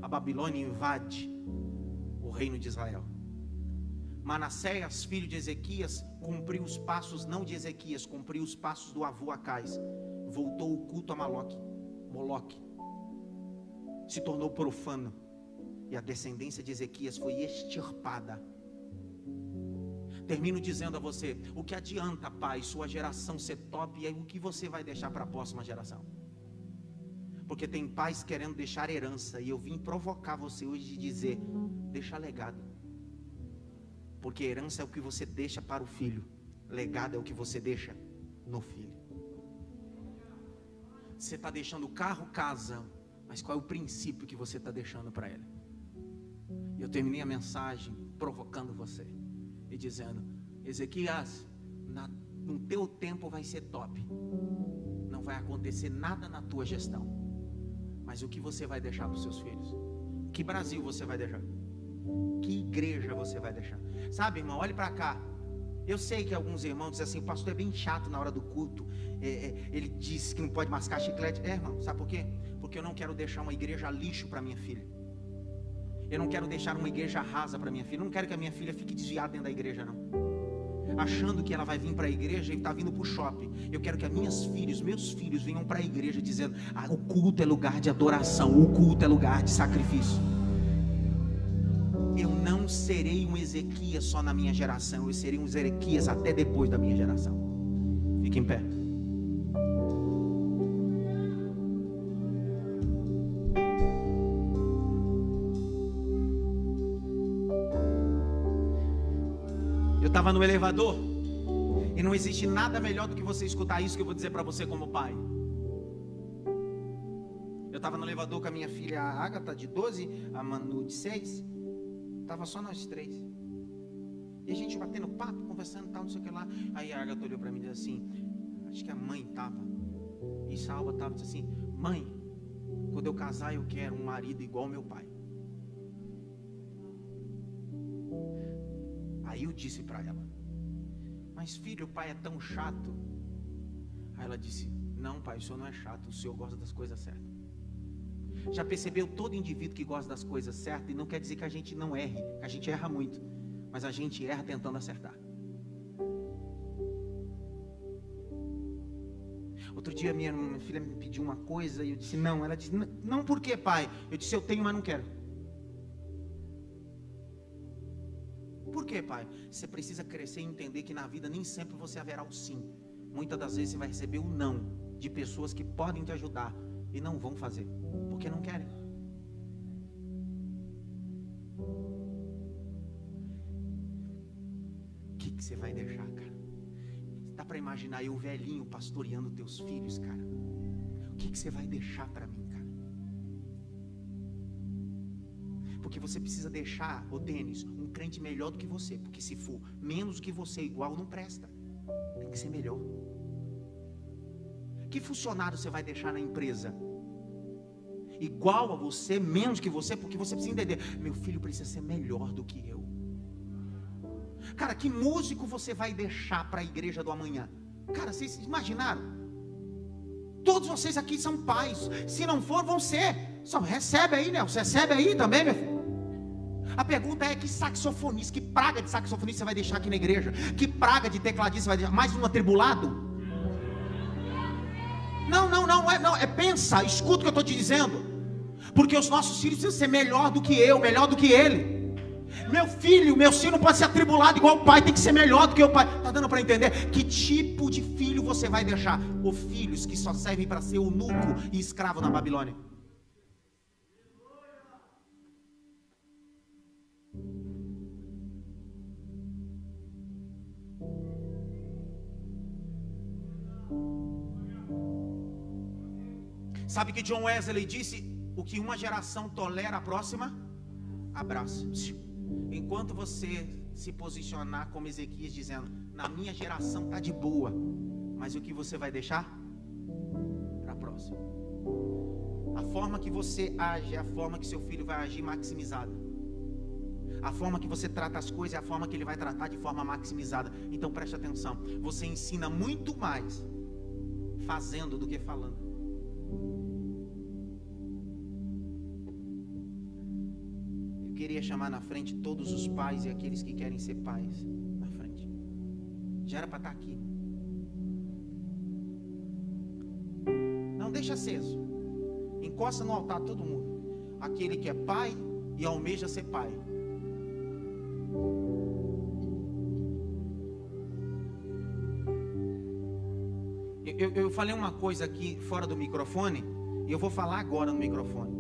A Babilônia invade o reino de Israel. Manassés, filho de Ezequias, cumpriu os passos não de Ezequias, cumpriu os passos do avô Acais. Voltou o culto a Maloque, Moloque. Se tornou profano. E a descendência de Ezequias foi extirpada. Termino dizendo a você: o que adianta, pai, sua geração ser top e o que você vai deixar para a próxima geração? Porque tem pais querendo deixar herança e eu vim provocar você hoje de dizer: deixa legado. Porque herança é o que você deixa para o filho, legado é o que você deixa no filho. Você está deixando carro, casa, mas qual é o princípio que você está deixando para ele? Eu terminei a mensagem provocando você e dizendo: Ezequias, na, no teu tempo vai ser top, não vai acontecer nada na tua gestão, mas o que você vai deixar para os seus filhos? Que Brasil você vai deixar? Que igreja você vai deixar? Sabe, irmão, olhe para cá. Eu sei que alguns irmãos dizem assim: o pastor é bem chato na hora do culto. É, é, ele diz que não pode mascar chiclete. É, irmão, sabe por quê? Porque eu não quero deixar uma igreja lixo para minha filha. Eu não quero deixar uma igreja rasa para minha filha. Eu não quero que a minha filha fique desviada dentro da igreja, não. Achando que ela vai vir para a igreja e está vindo para o shopping. Eu quero que as minhas filhas, meus filhos, venham para a igreja dizendo: ah, o culto é lugar de adoração, o culto é lugar de sacrifício eu não serei um Ezequias só na minha geração, eu serei um Ezequias até depois da minha geração. Fique em pé. Estava no elevador E não existe nada melhor do que você escutar isso que eu vou dizer para você como pai. Eu estava no elevador com a minha filha a Agatha, de 12, a Manu, de 6. Tava só nós três. E a gente batendo papo, conversando tal, não sei o que lá. Aí a Agatha olhou para mim e disse assim: Acho que a mãe tava. E Salva tava disse assim: Mãe, quando eu casar, eu quero um marido igual meu pai. Eu disse para ela: Mas filho, o pai é tão chato. Aí ela disse: Não, pai, o senhor não é chato, o senhor gosta das coisas certas. Já percebeu todo indivíduo que gosta das coisas certas e não quer dizer que a gente não erre, que a gente erra muito, mas a gente erra tentando acertar. Outro dia minha, minha filha me pediu uma coisa e eu disse não. Ela disse não, não por quê, pai? Eu disse eu tenho, mas não quero. Quê, pai? Você precisa crescer e entender que na vida nem sempre você haverá o sim. Muitas das vezes você vai receber o não de pessoas que podem te ajudar e não vão fazer, porque não querem. O que, que você vai deixar, cara? Dá para imaginar eu velhinho pastoreando teus filhos, cara? O que, que você vai deixar para mim, cara? Porque você precisa deixar, o Denis, um crente melhor do que você. Porque se for menos que você, igual, não presta. Tem que ser melhor. Que funcionário você vai deixar na empresa? Igual a você, menos que você, porque você precisa entender: meu filho precisa ser melhor do que eu. Cara, que músico você vai deixar para a igreja do amanhã? Cara, vocês imaginaram? Todos vocês aqui são pais. Se não for, vão ser. Só recebe aí, Nelson. Recebe aí também, meu filho. A pergunta é: que saxofonista, que praga de saxofonista você vai deixar aqui na igreja? Que praga de tecladista você vai deixar? Mais um atribulado? Não, não, não, é, não, é pensa, escuta o que eu estou te dizendo. Porque os nossos filhos precisam ser melhor do que eu, melhor do que ele. Meu filho, meu filho não pode ser atribulado igual o pai, tem que ser melhor do que o pai. Está dando para entender? Que tipo de filho você vai deixar? Ou filhos que só servem para ser eunuco e escravo na Babilônia? Sabe que John Wesley disse? O que uma geração tolera, a próxima abraça. Enquanto você se posicionar como Ezequias dizendo, na minha geração tá de boa, mas o que você vai deixar para a próxima? A forma que você age é a forma que seu filho vai agir maximizada. A forma que você trata as coisas é a forma que ele vai tratar de forma maximizada. Então preste atenção. Você ensina muito mais fazendo do que falando. queria chamar na frente todos os pais e aqueles que querem ser pais na frente. Já era para estar tá aqui. Não deixa aceso. Encosta no altar todo mundo. Aquele que é pai e almeja ser pai. Eu, eu, falei uma coisa aqui fora do microfone e eu vou falar agora no microfone.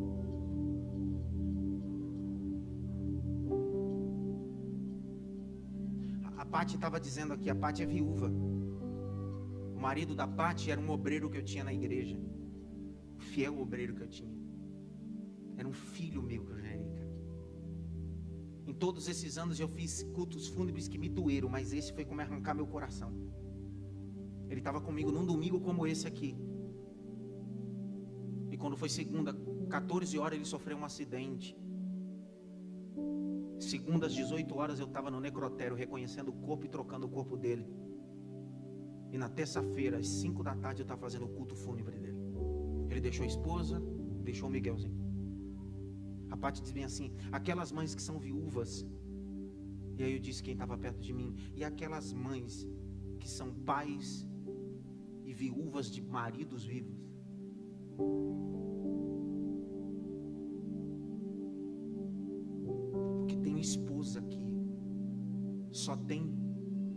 Pati estava dizendo aqui, a Pati é viúva. O marido da Pati era um obreiro que eu tinha na igreja. Fiel obreiro que eu tinha. Era um filho meu que eu gerei. Em todos esses anos eu fiz cultos fúnebres que me doeram, mas esse foi como arrancar meu coração. Ele estava comigo num domingo como esse aqui. E quando foi segunda, 14 horas, ele sofreu um acidente. Segunda às 18 horas eu estava no necrotério reconhecendo o corpo e trocando o corpo dele. E na terça-feira, às 5 da tarde, eu estava fazendo o culto fúnebre dele. Ele deixou a esposa, deixou o Miguelzinho. A parte diz bem assim: aquelas mães que são viúvas. E aí eu disse quem estava perto de mim. E aquelas mães que são pais viúvas de maridos vivos. só tem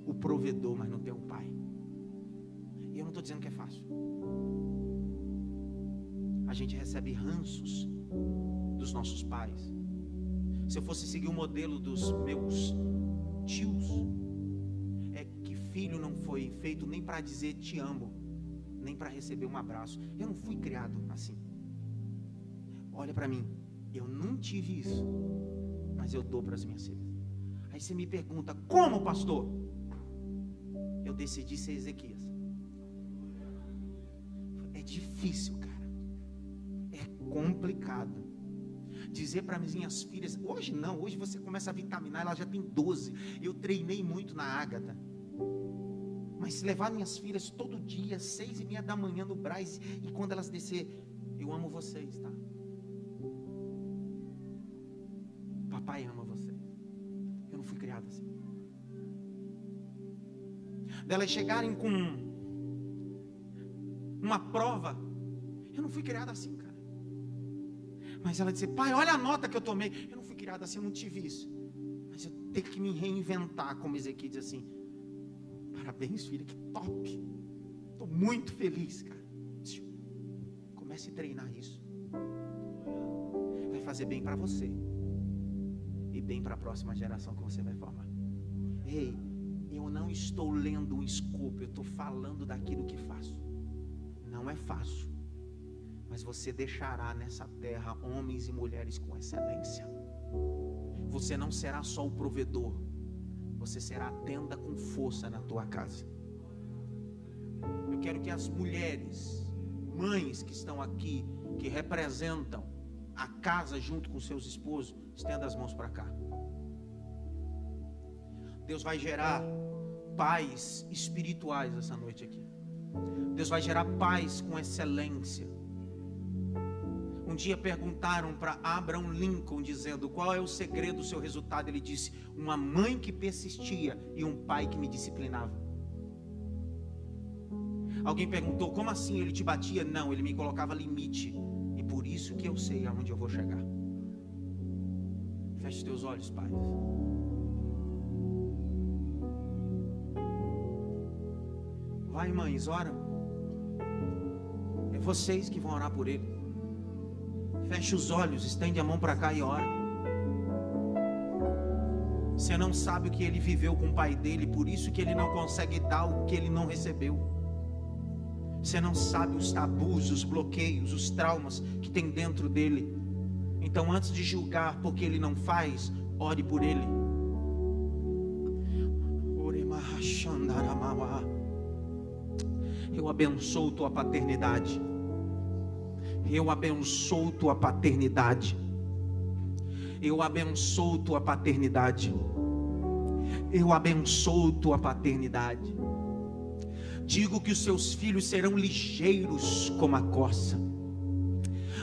o provedor, mas não tem o pai. E eu não estou dizendo que é fácil. A gente recebe ranços dos nossos pais. Se eu fosse seguir o modelo dos meus tios, é que filho não foi feito nem para dizer te amo, nem para receber um abraço. Eu não fui criado assim. Olha para mim, eu não tive isso, mas eu dou para as minhas filhas. Aí você me pergunta, como, pastor? Eu decidi ser Ezequias. É difícil, cara. É complicado. Dizer para minhas filhas, hoje não, hoje você começa a vitaminar, ela já tem 12. Eu treinei muito na Ágata. Mas levar minhas filhas todo dia, seis e meia da manhã no Braz, e quando elas descer, eu amo vocês, tá? Papai ama vocês. Eu não fui criado assim. Delas chegarem com uma prova, eu não fui criado assim, cara. Mas ela disse, pai, olha a nota que eu tomei. Eu não fui criado assim, eu não tive isso. Mas eu tenho que me reinventar, como Ezequiel diz assim. Parabéns, filha, que top. Estou muito feliz, cara. Comece a treinar isso. Vai fazer bem para você. E bem para a próxima geração que você vai formar. Ei, eu não estou lendo um escopo, eu estou falando daquilo que faço. Não é fácil. Mas você deixará nessa terra homens e mulheres com excelência. Você não será só o provedor, você será a tenda com força na tua casa. Eu quero que as mulheres, mães que estão aqui, que representam a casa junto com seus esposos, estenda as mãos para cá. Deus vai gerar pais espirituais essa noite aqui. Deus vai gerar pais com excelência. Um dia perguntaram para Abraham Lincoln, dizendo: Qual é o segredo do seu resultado? Ele disse: Uma mãe que persistia e um pai que me disciplinava. Alguém perguntou: Como assim ele te batia? Não, ele me colocava limite. E por isso que eu sei aonde eu vou chegar. Feche teus olhos, pais. Vai, mães, ora. É vocês que vão orar por ele. Feche os olhos, estende a mão para cá e ora. Você não sabe o que ele viveu com o pai dele, por isso que ele não consegue dar o que ele não recebeu. Você não sabe os tabus, os bloqueios, os traumas que tem dentro dele. Então, antes de julgar porque ele não faz, ore por ele. Eu abençoo tua paternidade. Eu abençoo tua paternidade. Eu abençoo tua paternidade. Eu abençoo tua paternidade. Digo que os seus filhos serão ligeiros como a corça.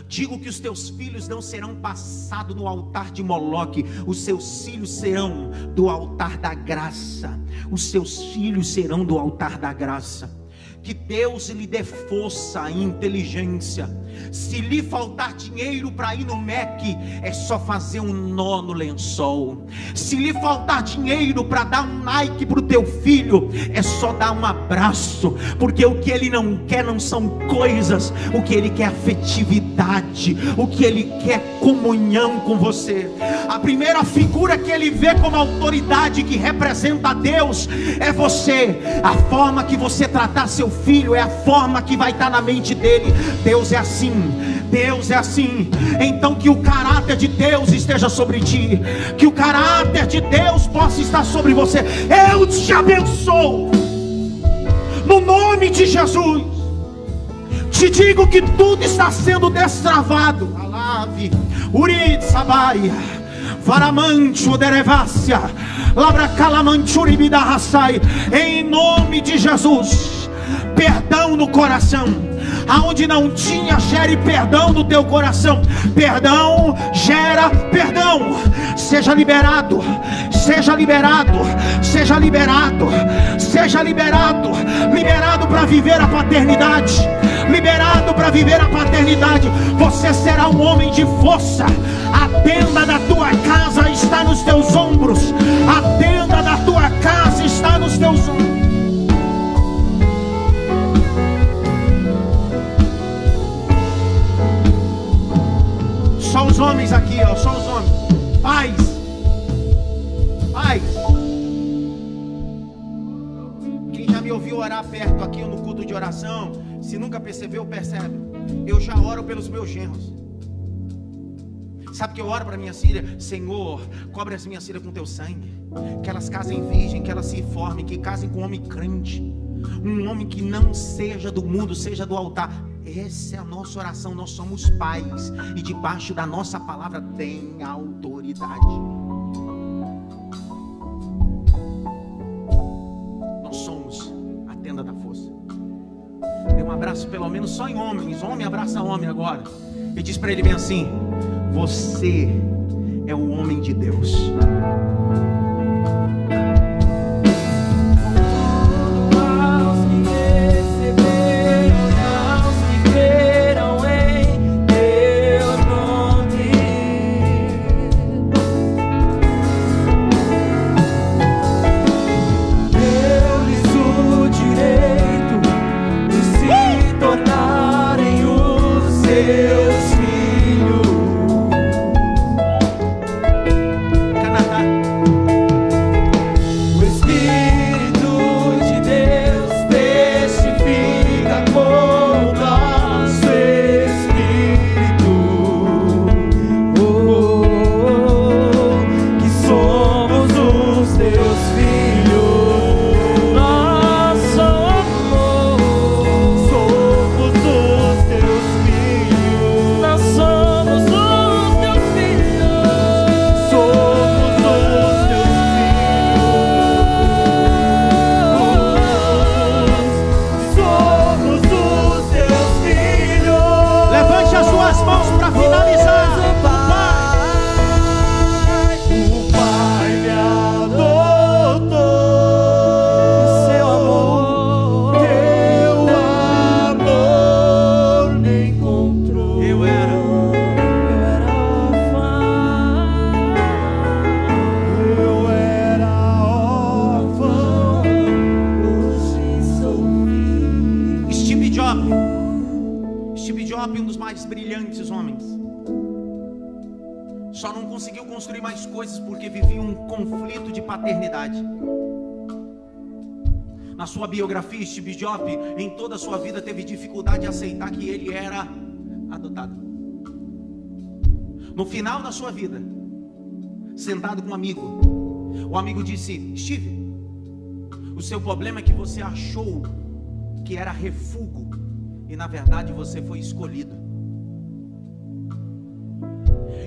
Digo que os teus filhos não serão passados no altar de Moloque, os seus filhos serão do altar da graça. Os seus filhos serão do altar da graça. Que Deus lhe dê força e inteligência se lhe faltar dinheiro para ir no MEC, é só fazer um nó no lençol. Se lhe faltar dinheiro para dar um Nike para o teu filho, é só dar um abraço, porque o que ele não quer não são coisas, o que ele quer é afetividade, o que ele quer é comunhão com você. A primeira figura que ele vê como autoridade que representa Deus é você. A forma que você tratar seu filho é a forma que vai estar na mente dele. Deus é assim assim, Deus é assim. Então que o caráter de Deus esteja sobre ti, que o caráter de Deus possa estar sobre você. Eu te abençoo, no nome de Jesus. Te digo que tudo está sendo destravado. Alave, Urid Sabaia, Varamante Oderevácia, Labra Calamanturi Em nome de Jesus, perdão no coração aonde não tinha, gere perdão no teu coração. Perdão gera perdão. Seja liberado, seja liberado, seja liberado, seja liberado, liberado para viver a paternidade, liberado para viver a paternidade. Você será um homem de força. A tenda da tua casa está nos teus ombros. Os homens aqui, ó, só os homens. Pais. Pais. orar perto aqui no culto de oração, se nunca percebeu, percebe. Eu já oro pelos meus genros. Sabe que eu oro para minha filha? Senhor, cobre as minhas filhas com teu sangue. Que elas casem virgem, que elas se formem, que casem com um homem crente. Um homem que não seja do mundo, seja do altar. Essa é a nossa oração. Nós somos pais. E debaixo da nossa palavra tem autoridade. Nós somos a tenda da força. Dê um abraço, pelo menos só em homens. Homem abraça homem agora. E diz para ele bem assim: Você é o homem de Deus. Jobs, em toda a sua vida, teve dificuldade de aceitar que ele era adotado. No final da sua vida, sentado com um amigo, o amigo disse: Steve, o seu problema é que você achou que era refúgio, e na verdade você foi escolhido.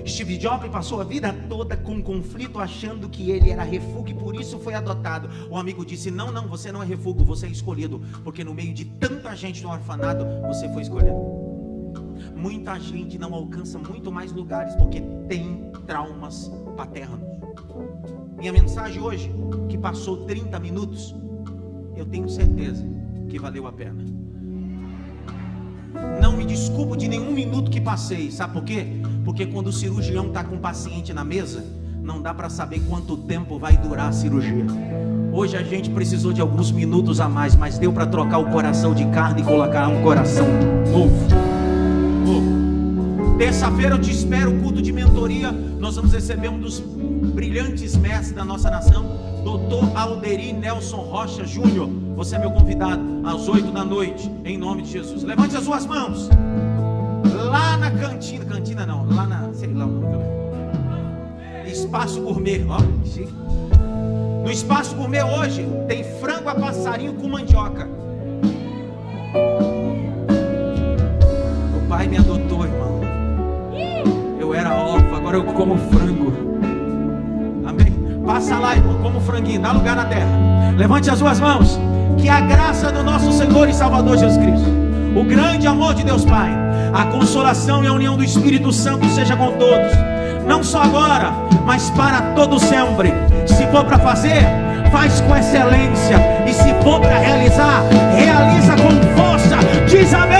Steve Jobs passou a vida toda com conflito, achando que ele era refúgio e por isso foi adotado. O amigo disse: Não, não, você não é refúgio, você é escolhido, porque no meio de tanta gente no orfanato, você foi escolhido. Muita gente não alcança muito mais lugares porque tem traumas paternos. Minha mensagem hoje, que passou 30 minutos, eu tenho certeza que valeu a pena. Não me desculpo de nenhum minuto que passei, sabe por quê? Porque quando o cirurgião está com o paciente na mesa, não dá para saber quanto tempo vai durar a cirurgia. Hoje a gente precisou de alguns minutos a mais, mas deu para trocar o coração de carne e colocar um coração novo. Terça-feira eu te espero, culto de mentoria. Nós vamos receber um dos brilhantes mestres da nossa nação, Dr. Alderi Nelson Rocha Júnior. Você é meu convidado às oito da noite, em nome de Jesus. Levante as suas mãos lá na cantina, cantina não, lá na, sei lá, espaço gourmet, ó, no espaço gourmet hoje tem frango a passarinho com mandioca. O pai me adotou, irmão. Eu era órfão, agora eu como frango. Amém? Passa lá, irmão, como franguinho, dá lugar na terra. Levante as suas mãos. Que a graça do nosso Senhor e Salvador Jesus Cristo, o grande amor de Deus Pai a consolação e a união do Espírito Santo seja com todos. Não só agora, mas para todo sempre. Se for para fazer, faz com excelência. E se for para realizar, realiza com força. Diz amém.